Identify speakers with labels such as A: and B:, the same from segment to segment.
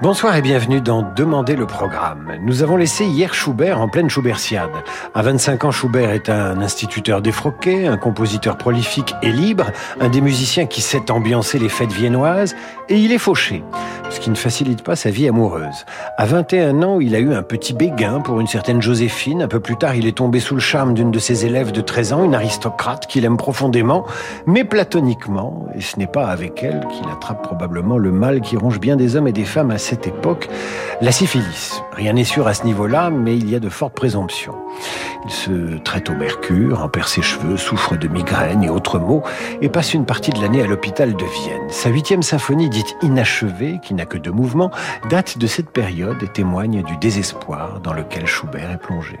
A: Bonsoir et bienvenue dans Demander le programme. Nous avons laissé hier Schubert en pleine Schubertiade. À 25 ans, Schubert est un instituteur défroqué, un compositeur prolifique et libre, un des musiciens qui sait ambiancer les fêtes viennoises, et il est fauché, ce qui ne facilite pas sa vie amoureuse. À 21 ans, il a eu un petit béguin pour une certaine Joséphine. Un peu plus tard, il est tombé sous le charme d'une de ses élèves de 13 ans, une aristocrate qu'il aime profondément, mais platoniquement, et ce n'est pas avec elle qu'il attrape probablement le mal qui ronge bien des hommes et des femmes cette époque, la syphilis. Rien n'est sûr à ce niveau-là, mais il y a de fortes présomptions. Il se traite au mercure, en perd ses cheveux, souffre de migraines et autres maux, et passe une partie de l'année à l'hôpital de Vienne. Sa huitième symphonie, dite inachevée, qui n'a que deux mouvements, date de cette période et témoigne du désespoir dans lequel Schubert est plongé.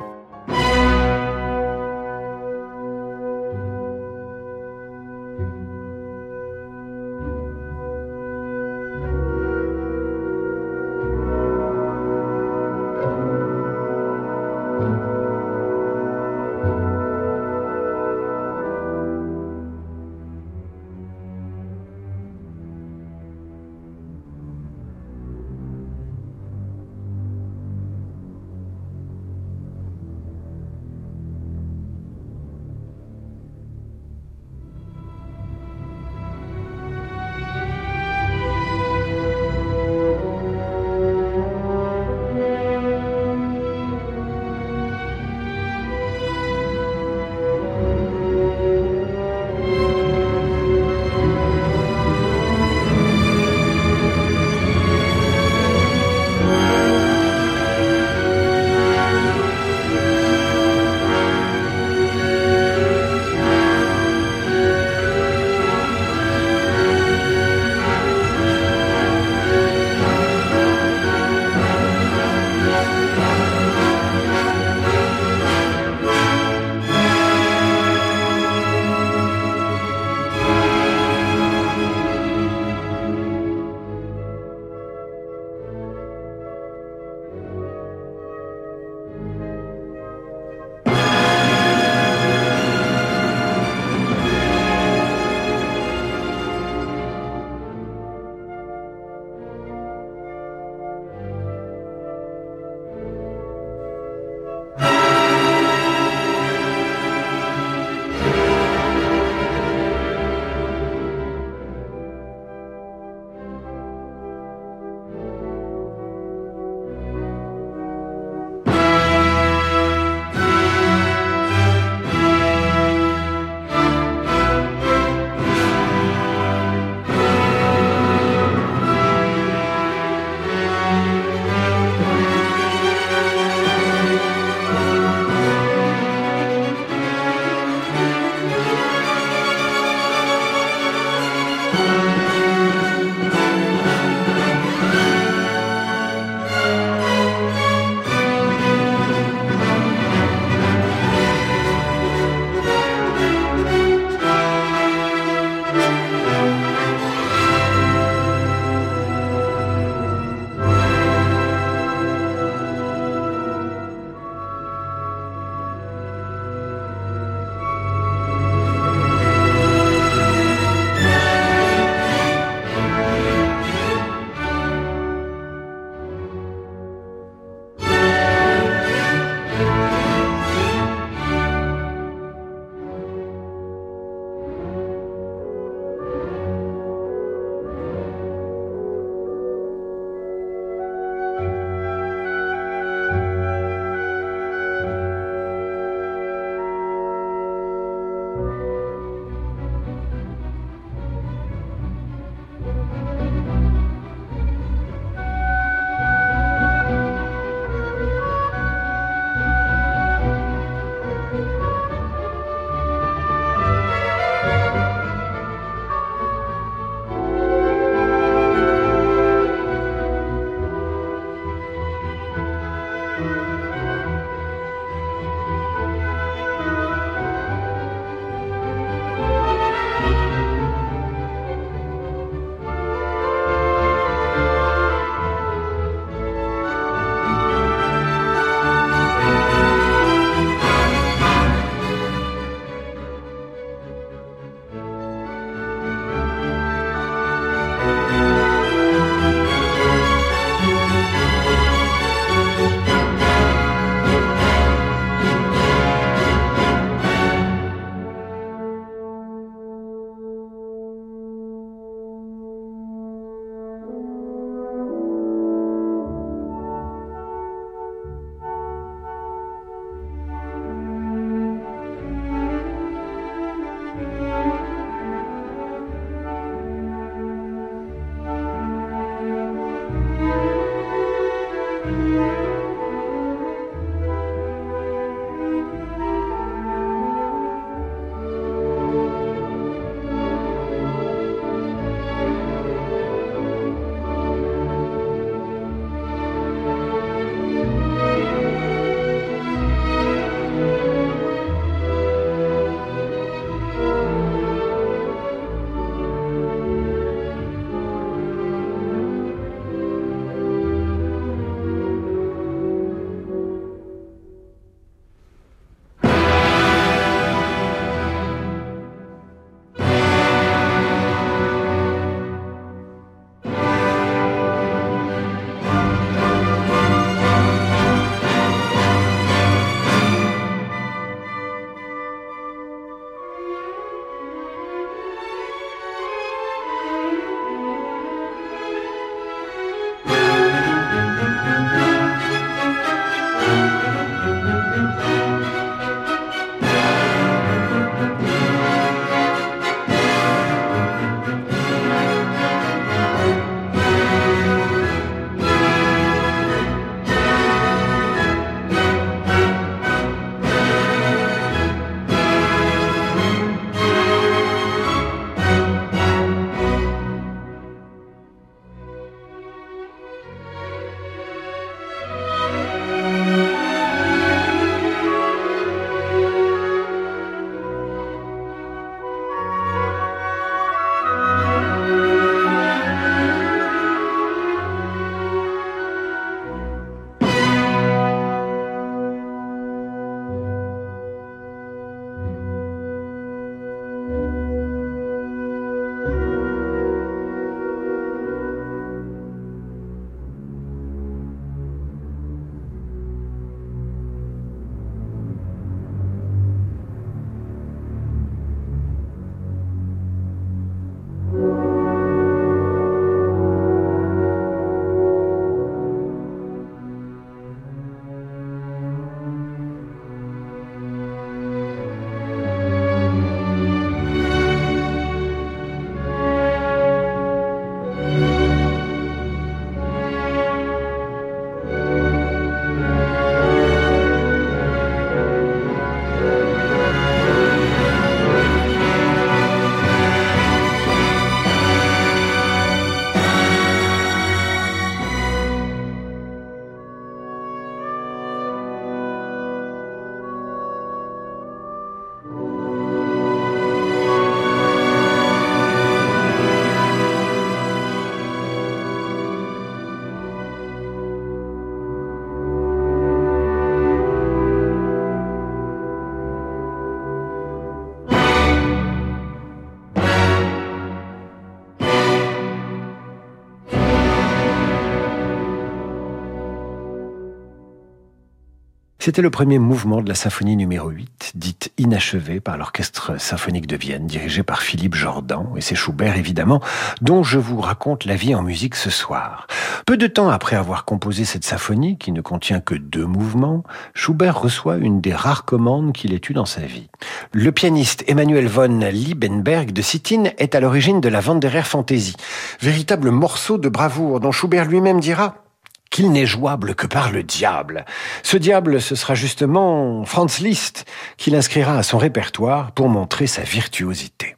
A: C'était le premier mouvement de la symphonie numéro 8, dite inachevée par l'Orchestre symphonique de Vienne, dirigé par Philippe Jordan, et c'est Schubert évidemment, dont je vous raconte la vie en musique ce soir. Peu de temps après avoir composé cette symphonie, qui ne contient que deux mouvements, Schubert reçoit une des rares commandes qu'il ait eues dans sa vie. Le pianiste Emmanuel von Liebenberg de Sittin est à l'origine de la Wanderer Fantasy, véritable morceau de bravoure dont Schubert lui-même dira qu'il n'est jouable que par le diable. Ce diable, ce sera justement Franz Liszt qui l'inscrira à son répertoire pour montrer sa virtuosité.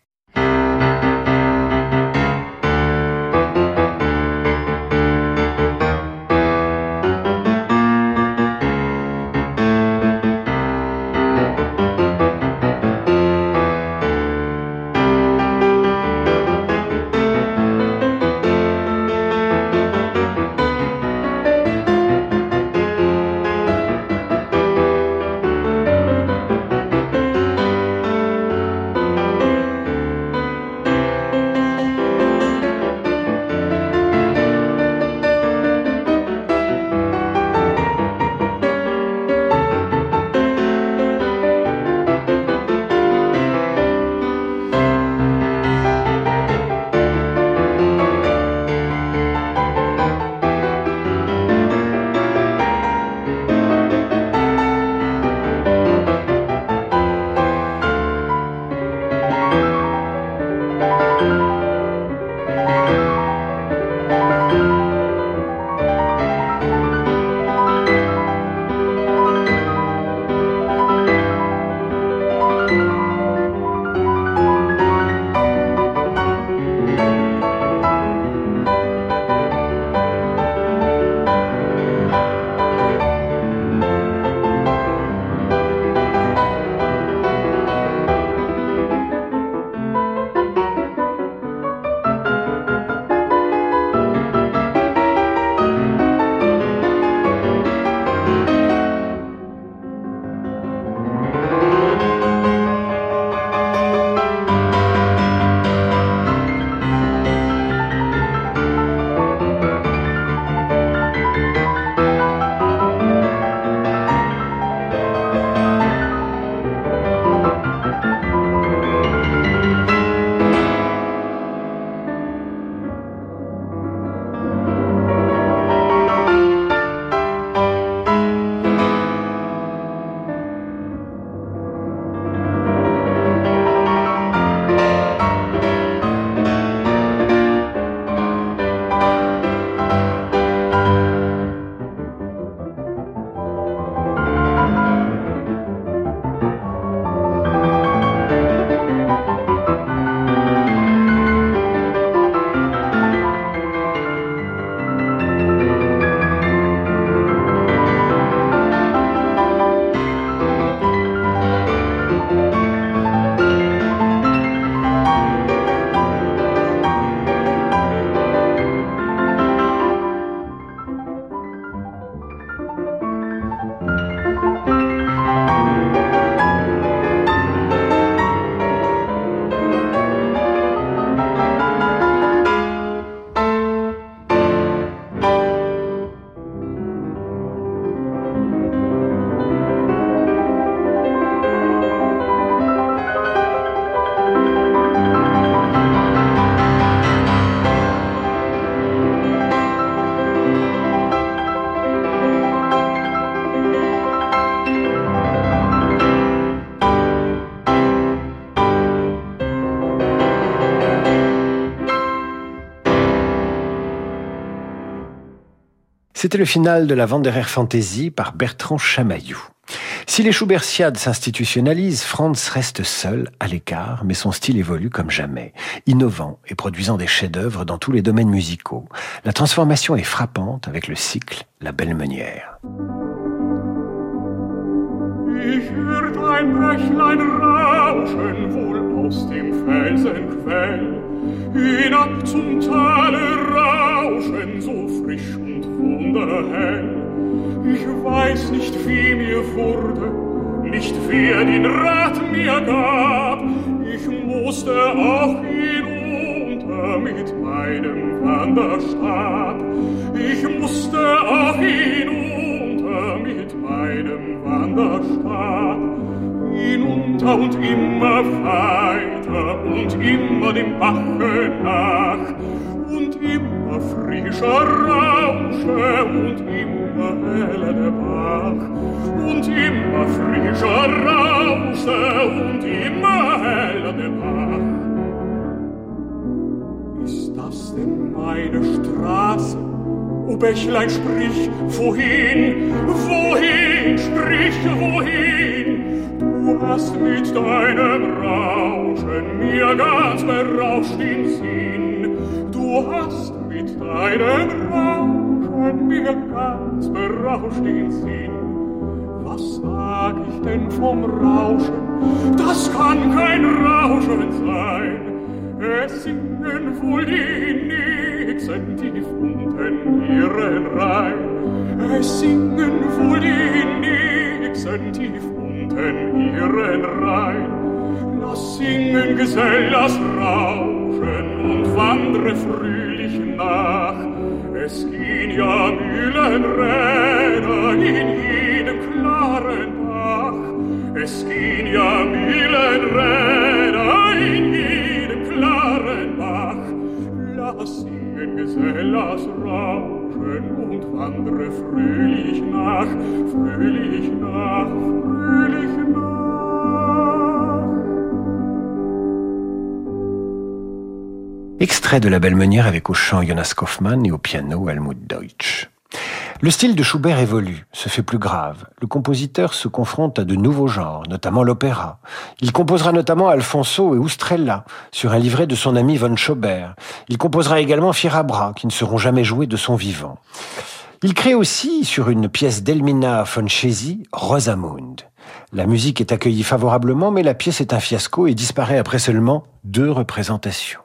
A: C'était le final de la Wanderer Fantasy par Bertrand Chamaillou. Si les Schubertiades s'institutionnalisent, Franz reste seul, à l'écart, mais son style évolue comme jamais, innovant et produisant des chefs-d'œuvre dans tous les domaines musicaux. La transformation est frappante avec le cycle La Belle Meunière. Ich hinab zum Tale rauschen so frisch und wunderhell. Ich weiß nicht, wie mir wurde, nicht wer den Rat mir gab, ich musste auch hinunter mit meinem Wanderstab. Ich musste auch hinunter mit meinem
B: Wanderstab hinunter und immer weiter und immer dem Bache nach und immer frischer Rausche und immer heller der Bach und immer frischer Rausche und immer heller der Bach. Ist das denn meine Straße? O Bächlein, sprich, wohin, wohin, sprich, wohin? Hast mit deinem Rauschen mir ganz berauscht den Sinn. Du hast mit deinem Rauschen mir ganz berauscht den Sinn. Was sag ich denn vom Rauschen? Das kann kein Rauschen sein. Es singen wohl die Nixen tief unten ihren Rhein. Es singen wohl die Nixen tief unten ihren Rhein. Lass singen, Gesell, lass rauschen und wandre fröhlich nach. Es gehen ja Mühlenräder in jedem klaren Bach. Es gehen ja Mühlenräder in jedem klaren Bach. Lass singen, Gesell, lass rauschen und wandre fröhlich nach, fröhlich nach, fröhlich nach.
A: Extrait de La Belle Meunière avec au chant Jonas Kaufmann et au piano Helmut Deutsch. Le style de Schubert évolue, se fait plus grave. Le compositeur se confronte à de nouveaux genres, notamment l'opéra. Il composera notamment Alfonso et Ustrella sur un livret de son ami von Schobert. Il composera également Fierabra, qui ne seront jamais joués de son vivant. Il crée aussi, sur une pièce d'Elmina von Chesi, Rosamund. La musique est accueillie favorablement, mais la pièce est un fiasco et disparaît après seulement deux représentations.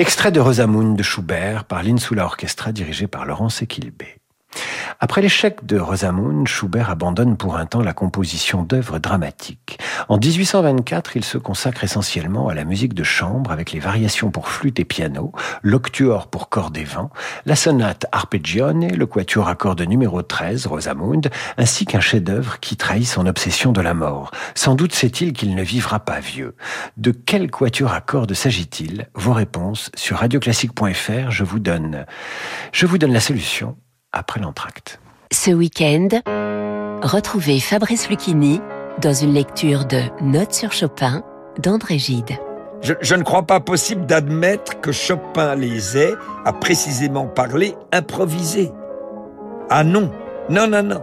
A: Extrait de Rosamund de Schubert par l'Insula Orchestra dirigé par Laurence Equilbé. Après l'échec de Rosamund, Schubert abandonne pour un temps la composition d'œuvres dramatiques. En 1824, il se consacre essentiellement à la musique de chambre avec les variations pour flûte et piano, l'octuor pour cordes et vent, la sonate arpeggione, le quatuor à cordes numéro 13, Rosamund, ainsi qu'un chef-d'œuvre qui trahit son obsession de la mort. Sans doute sait-il qu'il ne vivra pas vieux. De quel quatuor à cordes s'agit-il? Vos réponses sur radioclassique.fr, je vous donne, je vous donne la solution après l'entracte.
C: Ce week-end, retrouvez Fabrice Lucchini dans une lecture de Notes sur Chopin d'André Gide.
D: Je, je, ne crois pas possible d'admettre que Chopin les ait, à précisément parler, improvisés. Ah non, non, non, non.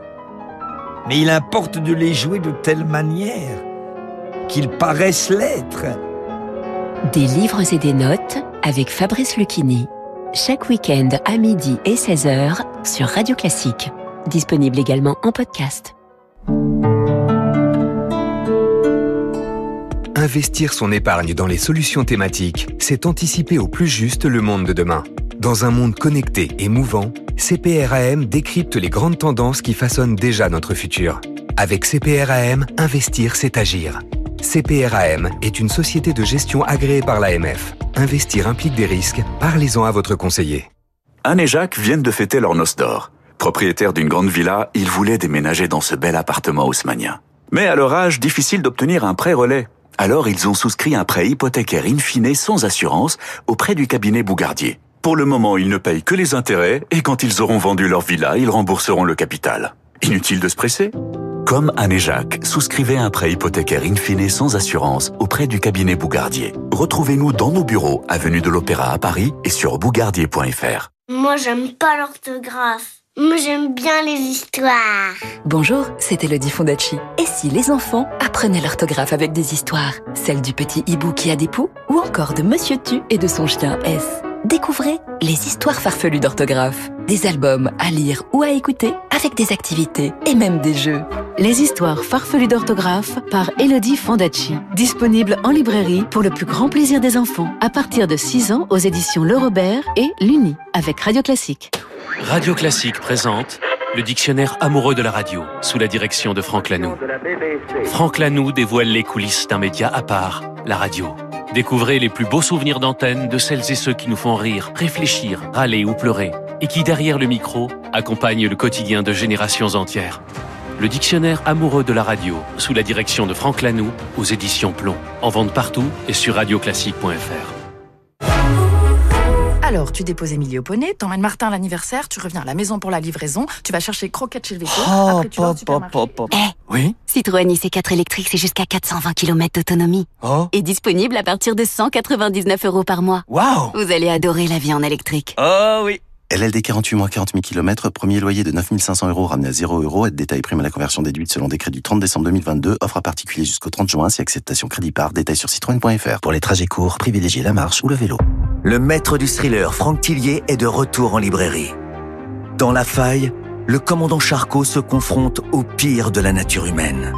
D: Mais il importe de les jouer de telle manière qu'ils paraissent l'être.
C: Des livres et des notes avec Fabrice Lucchini chaque week-end à midi et 16h sur Radio Classique. Disponible également en podcast.
E: Investir son épargne dans les solutions thématiques, c'est anticiper au plus juste le monde de demain. Dans un monde connecté et mouvant, CPRAM décrypte les grandes tendances qui façonnent déjà notre futur. Avec CPRAM, investir, c'est agir. CPRAM est une société de gestion agréée par l'AMF. Investir implique des risques. Parlez-en à votre conseiller.
F: Anne et Jacques viennent de fêter leur noce d'or. Propriétaires d'une grande villa, ils voulaient déménager dans ce bel appartement haussmanien. Mais à leur âge, difficile d'obtenir un prêt relais. Alors ils ont souscrit un prêt hypothécaire in fine sans assurance auprès du cabinet Bougardier. Pour le moment, ils ne payent que les intérêts et quand ils auront vendu leur villa, ils rembourseront le capital. Inutile de se presser comme Anne et Jacques, souscrivez un prêt hypothécaire in fine sans assurance auprès du cabinet Bougardier. Retrouvez-nous dans nos bureaux, avenue de l'Opéra à Paris et sur bougardier.fr.
G: Moi, j'aime pas l'orthographe. Moi, j'aime bien les histoires.
H: Bonjour, c'est Elodie Fondacci. Et si les enfants apprenaient l'orthographe avec des histoires? Celle du petit hibou qui a des poux Ou encore de Monsieur Tu et de son chien S? Découvrez les histoires farfelues d'orthographe. Des albums à lire ou à écouter avec des activités et même des jeux.
I: Les histoires farfelues d'orthographe par Elodie Fondacci. Disponible en librairie pour le plus grand plaisir des enfants. À partir de 6 ans aux éditions Le Robert et l'Uni avec Radio Classique.
J: Radio Classique présente le dictionnaire amoureux de la radio, sous la direction de Franck Lanoux. Franck Lanoux dévoile les coulisses d'un média à part, la radio. Découvrez les plus beaux souvenirs d'antenne de celles et ceux qui nous font rire, réfléchir, râler ou pleurer, et qui, derrière le micro, accompagnent le quotidien de générations entières. Le dictionnaire amoureux de la radio, sous la direction de Franck Lanoux, aux éditions Plomb. En vente partout et sur radioclassique.fr.
K: Alors, tu déposes Émilie au poney, t'emmènes Martin à l'anniversaire, tu reviens à la maison pour la livraison, tu vas chercher croquettes chez le veto,
L: oh,
K: après tu vas au supermarché.
L: Eh,
M: oui
L: Citroën IC4 électrique, c'est jusqu'à 420 km d'autonomie.
M: Oh
L: Et disponible à partir de 199 euros par mois.
M: Waouh
L: Vous allez adorer la vie en électrique.
M: Oh oui
N: LLD 48 mois 40 000 km, premier loyer de 9500 euros ramené à 0 euros, aide détail prime à la conversion déduite selon décret du 30 décembre 2022, offre à particulier jusqu'au 30 juin, si acceptation crédit par, détail sur citroën.fr. Pour les trajets courts, privilégiez la marche ou le vélo.
O: Le maître du thriller Franck Tillier est de retour en librairie. Dans La Faille, le commandant Charcot se confronte au pire de la nature humaine.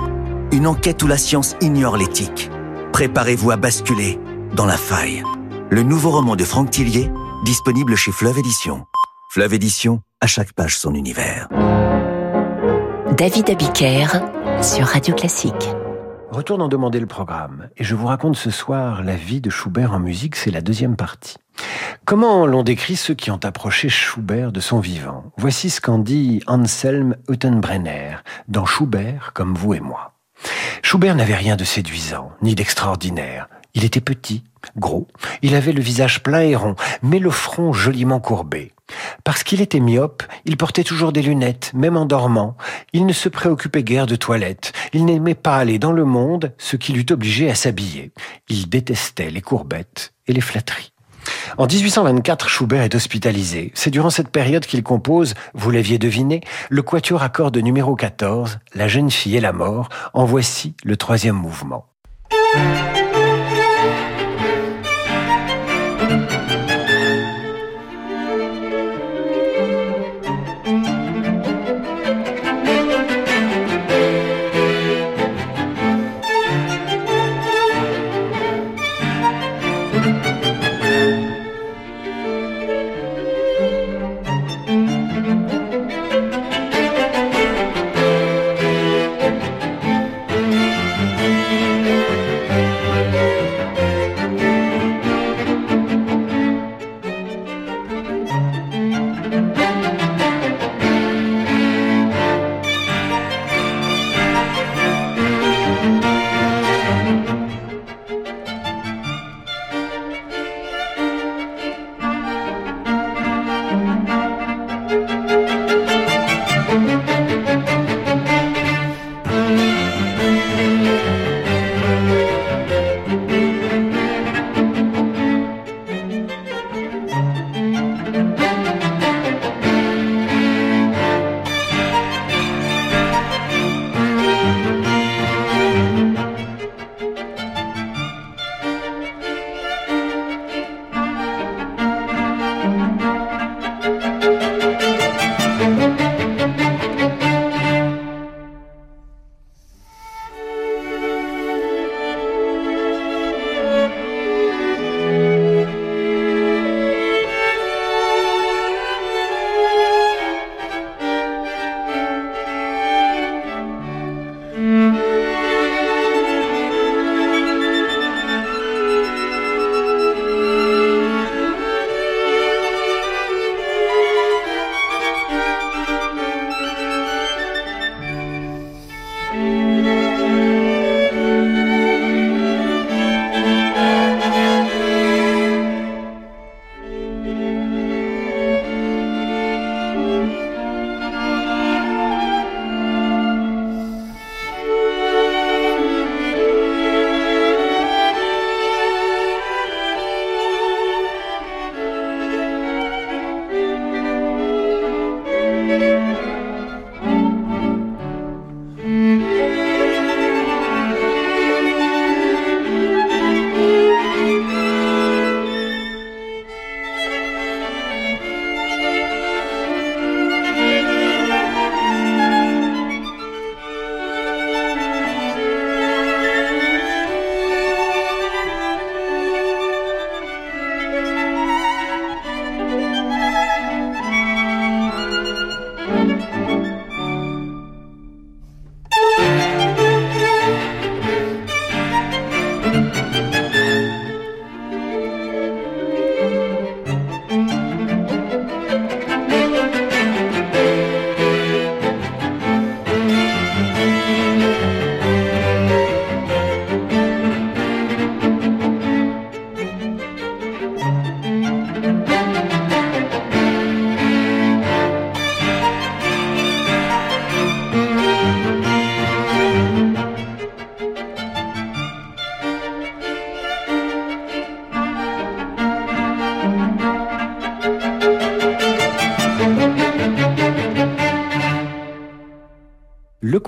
O: Une enquête où la science ignore l'éthique. Préparez-vous à basculer dans La Faille. Le nouveau roman de Franck Tillier, disponible chez Fleuve Édition. Fleuve Édition, à chaque page son univers.
C: David Abiker sur Radio Classique.
A: Retour d'en demander le programme. Et je vous raconte ce soir la vie de Schubert en musique, c'est la deuxième partie. Comment l'ont décrit ceux qui ont approché Schubert de son vivant? Voici ce qu'en dit Anselm Huttenbrenner dans Schubert comme vous et moi. Schubert n'avait rien de séduisant, ni d'extraordinaire. Il était petit, gros, il avait le visage plein et rond, mais le front joliment courbé. Parce qu'il était myope, il portait toujours des lunettes, même en dormant. Il ne se préoccupait guère de toilette. Il n'aimait pas aller dans le monde, ce qui l'eût obligé à s'habiller. Il détestait les courbettes et les flatteries. En 1824, Schubert est hospitalisé. C'est durant cette période qu'il compose, vous l'aviez deviné, le quatuor à cordes numéro 14, La jeune fille et la mort. En voici le troisième mouvement.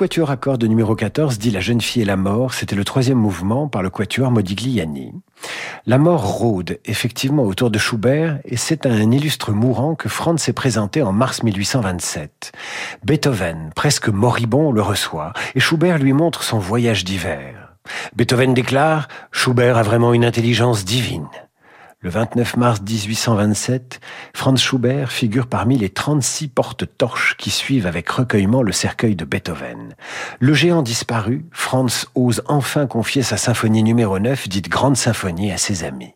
A: Quatuor à cordes numéro 14 dit La jeune fille et la mort, c'était le troisième mouvement par le quatuor Modigliani. La mort rôde effectivement autour de Schubert et c'est à un illustre mourant que Franz s'est présenté en mars 1827. Beethoven, presque moribond, le reçoit et Schubert lui montre son voyage d'hiver. Beethoven déclare Schubert a vraiment une intelligence divine. Le 29 mars 1827, Franz Schubert figure parmi les 36 porte-torches qui suivent avec recueillement le cercueil de Beethoven. Le géant disparu, Franz ose enfin confier sa symphonie numéro 9, dite Grande Symphonie, à ses amis.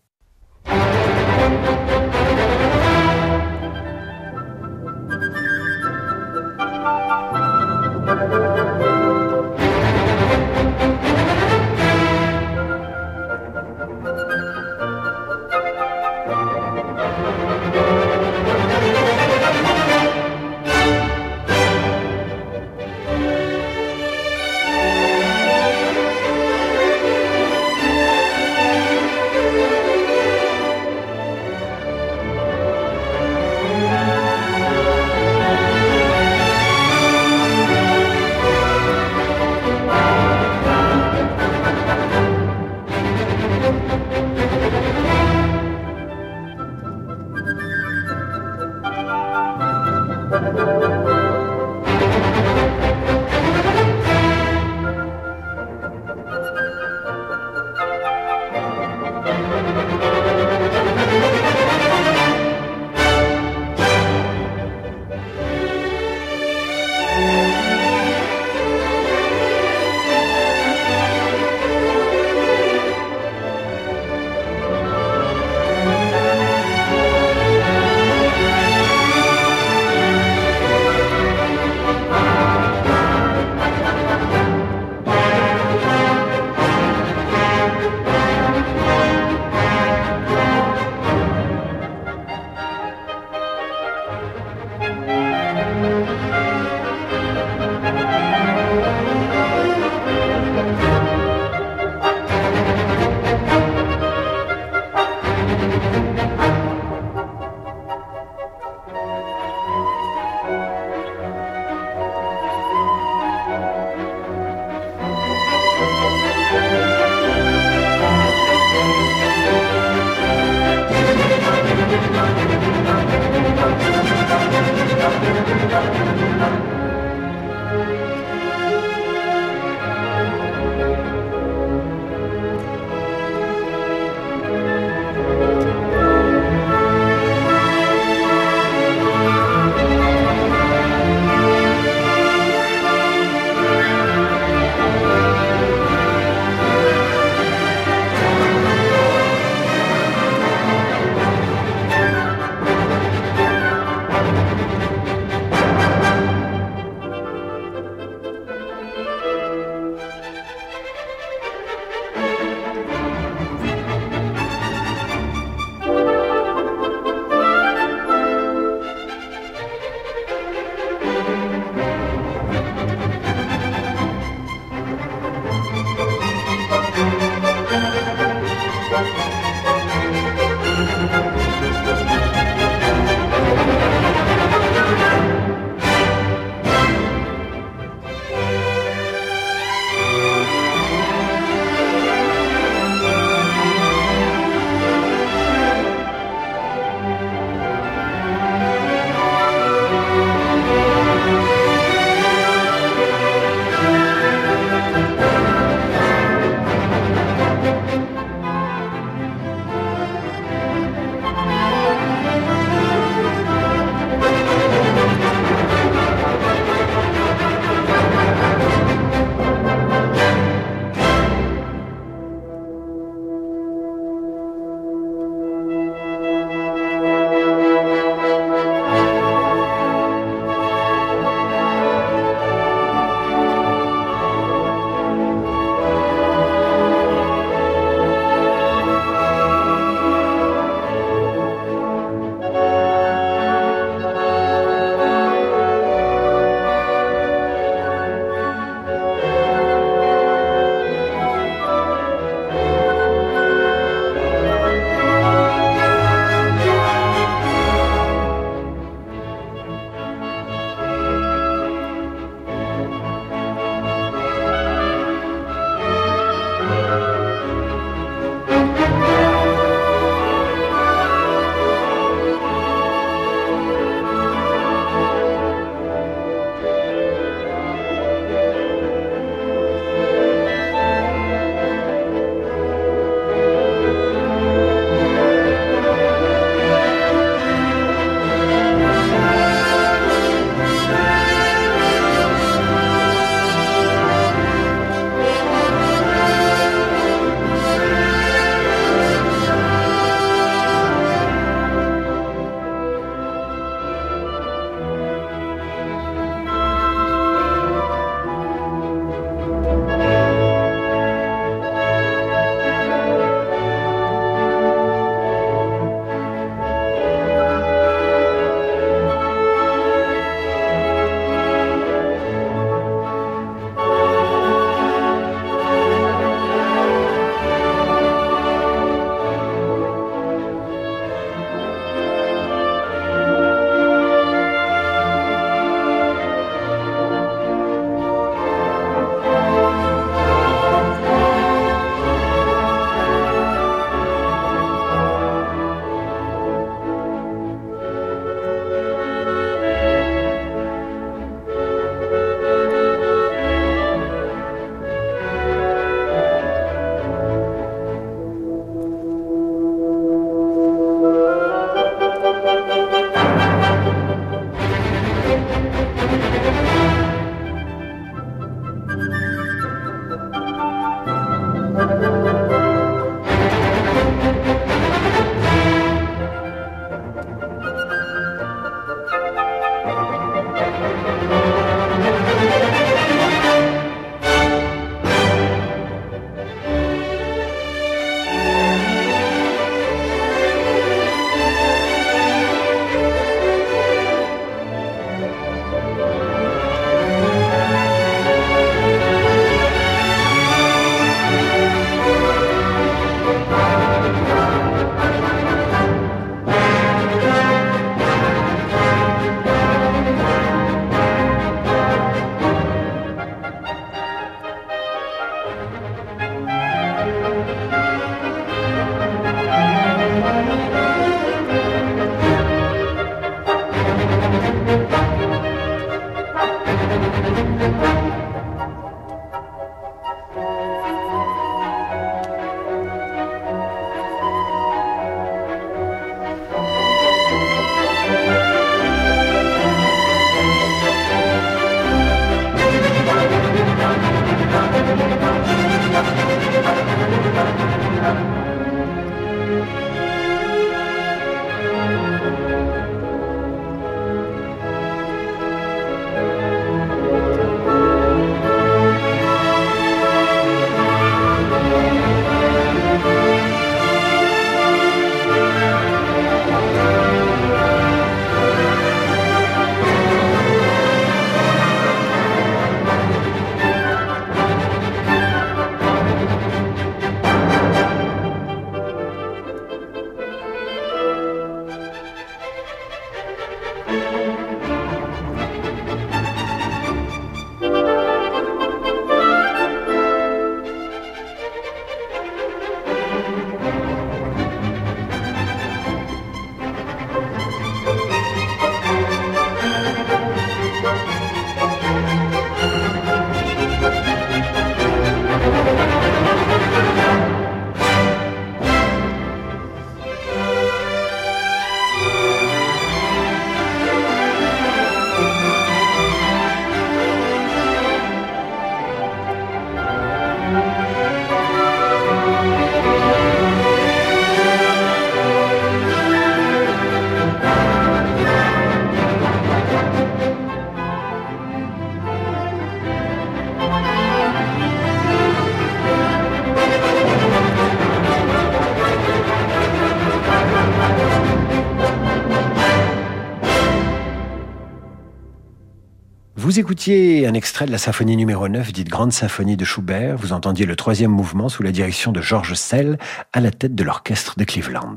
B: Vous écoutiez un extrait de la symphonie numéro 9, dite Grande Symphonie de Schubert. Vous entendiez le troisième mouvement sous la direction de Georges Sell à la tête de l'orchestre de Cleveland.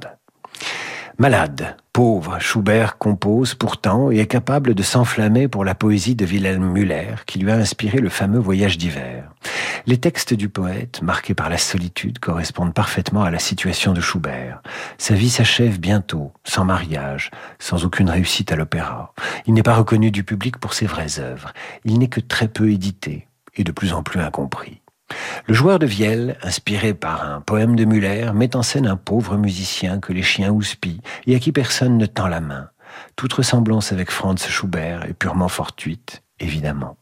B: Malade, pauvre, Schubert compose pourtant et est capable de s'enflammer pour la poésie de Wilhelm Müller qui lui a inspiré le fameux Voyage d'hiver. Les textes du poète, marqués par la solitude, correspondent parfaitement à la situation de Schubert. Sa vie s'achève bientôt, sans mariage, sans aucune réussite à l'opéra. Il n'est pas reconnu du public pour ses vraies œuvres. Il n'est que très peu édité et de plus en plus incompris. Le joueur de vielle, inspiré par un poème de Muller, met en scène un pauvre musicien que les chiens houspillent et à qui personne ne tend la main. Toute ressemblance avec Franz Schubert est purement fortuite, évidemment.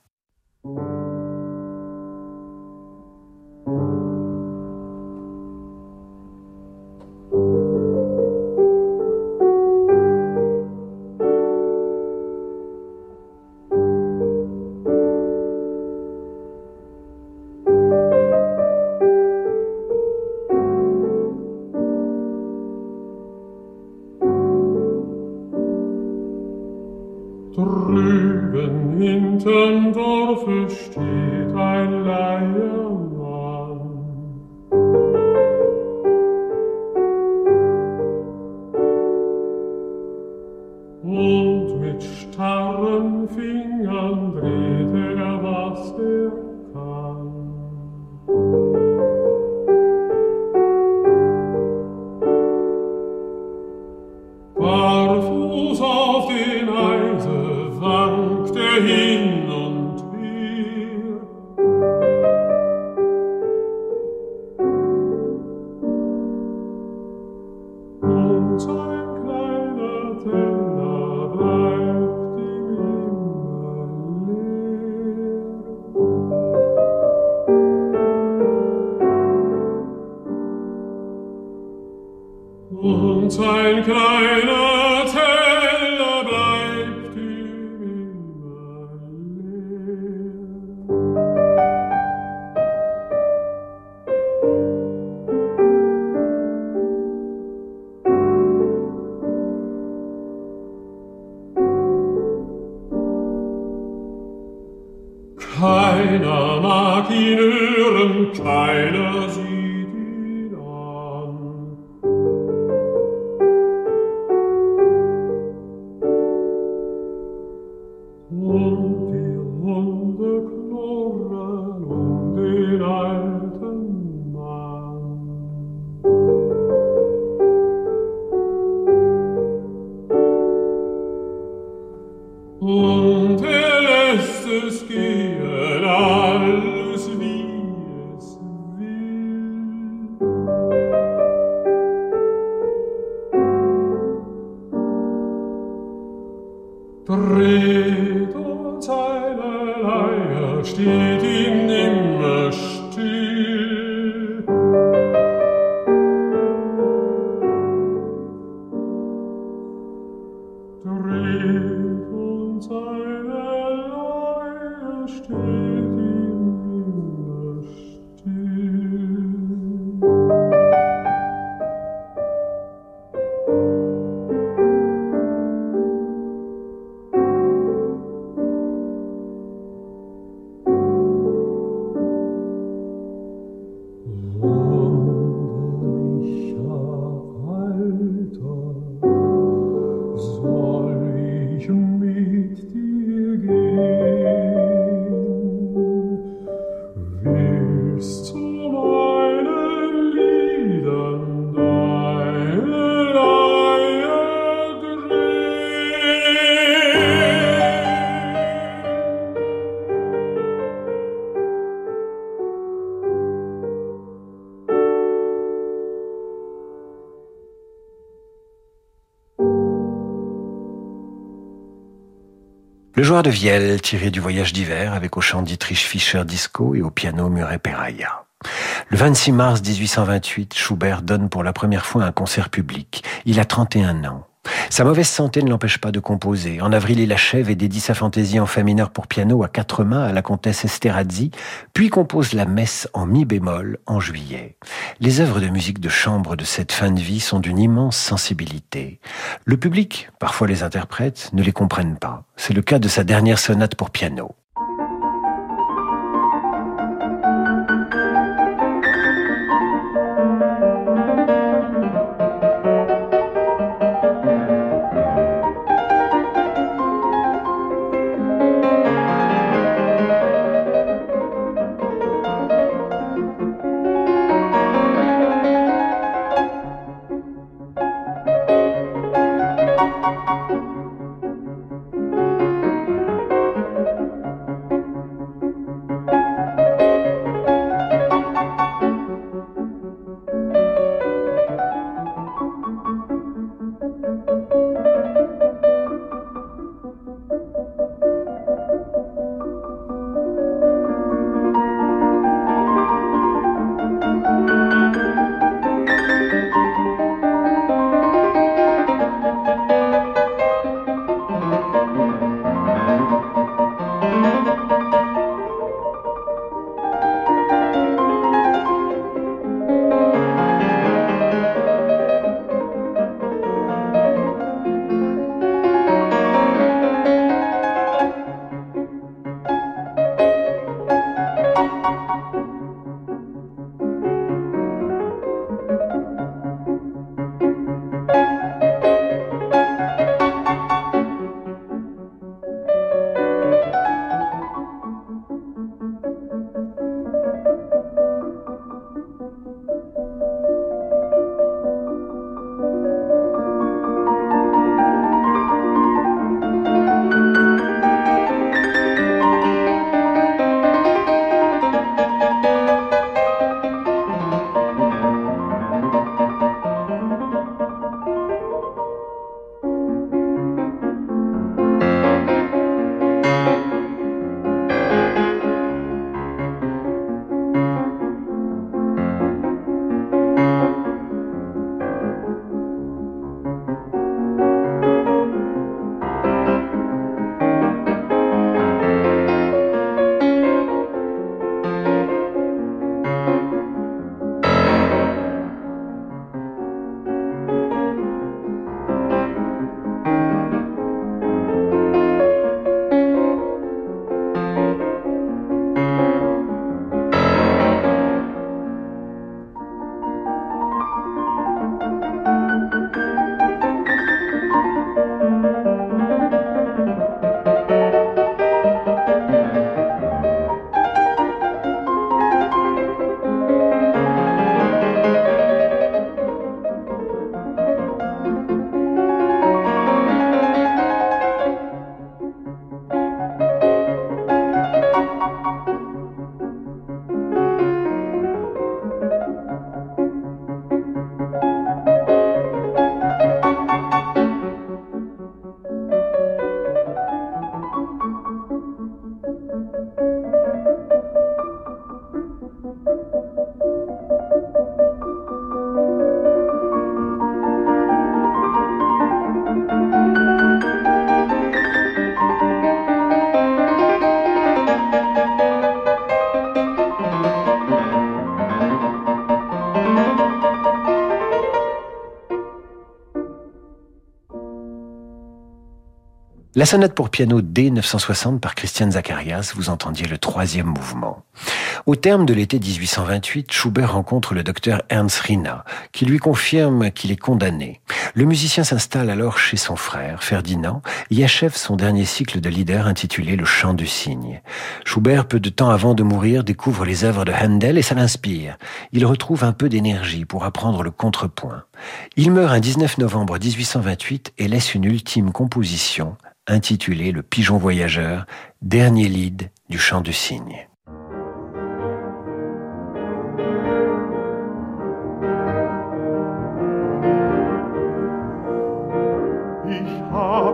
B: Le de vielle tiré du voyage d'hiver avec au chant Dietrich Fischer Disco et au piano Murray Peraya. Le 26 mars 1828, Schubert donne pour la première fois un concert public. Il a 31 ans.
A: Sa mauvaise santé ne l'empêche pas de composer. En avril, il achève et dédie sa fantaisie en fa mineur pour piano à quatre mains à la comtesse Esterhazy, puis compose la messe en mi bémol en juillet. Les œuvres de musique de chambre de cette fin de vie sont d'une immense sensibilité. Le public, parfois les interprètes, ne les comprennent pas. C'est le cas de sa dernière sonate pour piano. La sonate pour piano D 960 par Christian Zacharias, vous entendiez le troisième mouvement. Au terme de l'été 1828, Schubert rencontre le docteur Ernst Rina, qui lui confirme qu'il est condamné. Le musicien s'installe alors chez son frère, Ferdinand, et achève son dernier cycle de leader intitulé Le chant du cygne. Schubert, peu de temps avant de mourir, découvre les œuvres de Handel et ça l'inspire. Il retrouve un peu d'énergie pour apprendre le contrepoint. Il meurt un 19 novembre 1828 et laisse une ultime composition, intitulé Le Pigeon Voyageur, dernier lead du chant du cygne.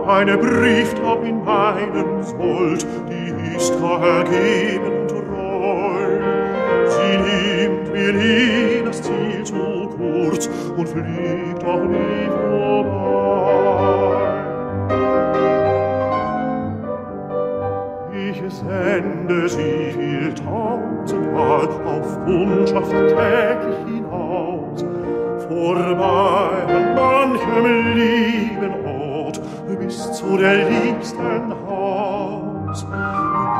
P: Eine Brieftaub in meinem Sold, die ist gar ergeben und treu. Sie nimmt mir nie das Ziel zu kurz und fliegt auch nie vorbei. Sende sie viel tausendmal auf Kundschaft täglich hinaus, vorbei an manchem lieben Ort, bis zu der liebsten Haus,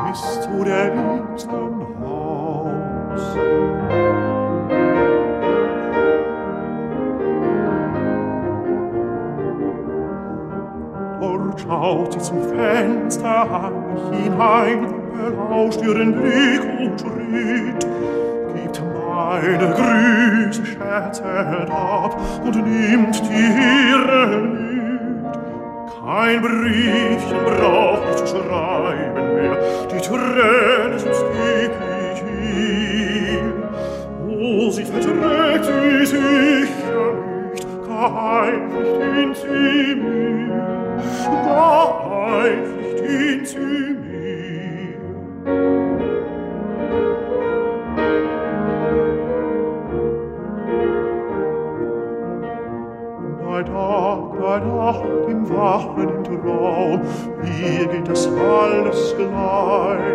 P: bis zu der liebsten Haus. Schaut sie zum Fenster hinein, belauscht ihren Blick und schritt, gibt meine Grüße scherzend ab und nimmt die ihre mit. Kein Briefchen braucht ich zu schreiben mehr, die Tränen sind stieg ich ihr. Oh, sie verträgt sie sicher nicht, kein dient sie light.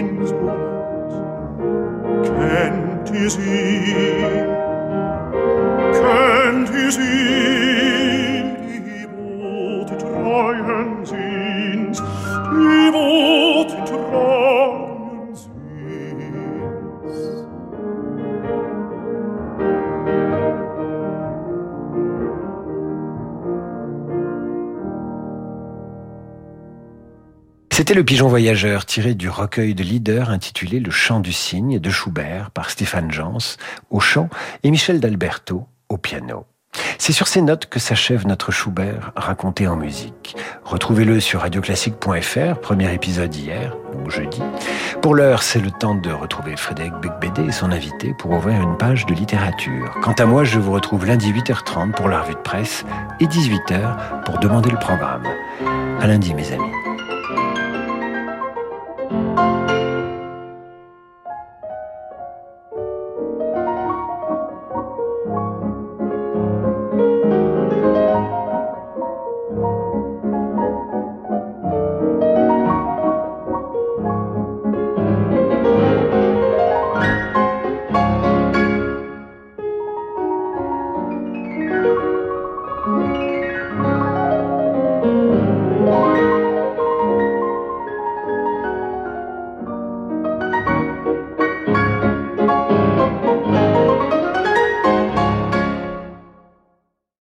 P: Can't Kent is he, Kent is he.
A: C'était le pigeon voyageur tiré du recueil de leader intitulé Le chant du cygne de Schubert par Stéphane Jans au chant et Michel d'Alberto au piano. C'est sur ces notes que s'achève notre Schubert raconté en musique. Retrouvez-le sur radioclassique.fr, premier épisode hier, donc jeudi. Pour l'heure, c'est le temps de retrouver Frédéric Becbédé et son invité pour ouvrir une page de littérature. Quant à moi, je vous retrouve lundi 8h30 pour la revue de presse et 18h pour demander le programme. À lundi, mes amis.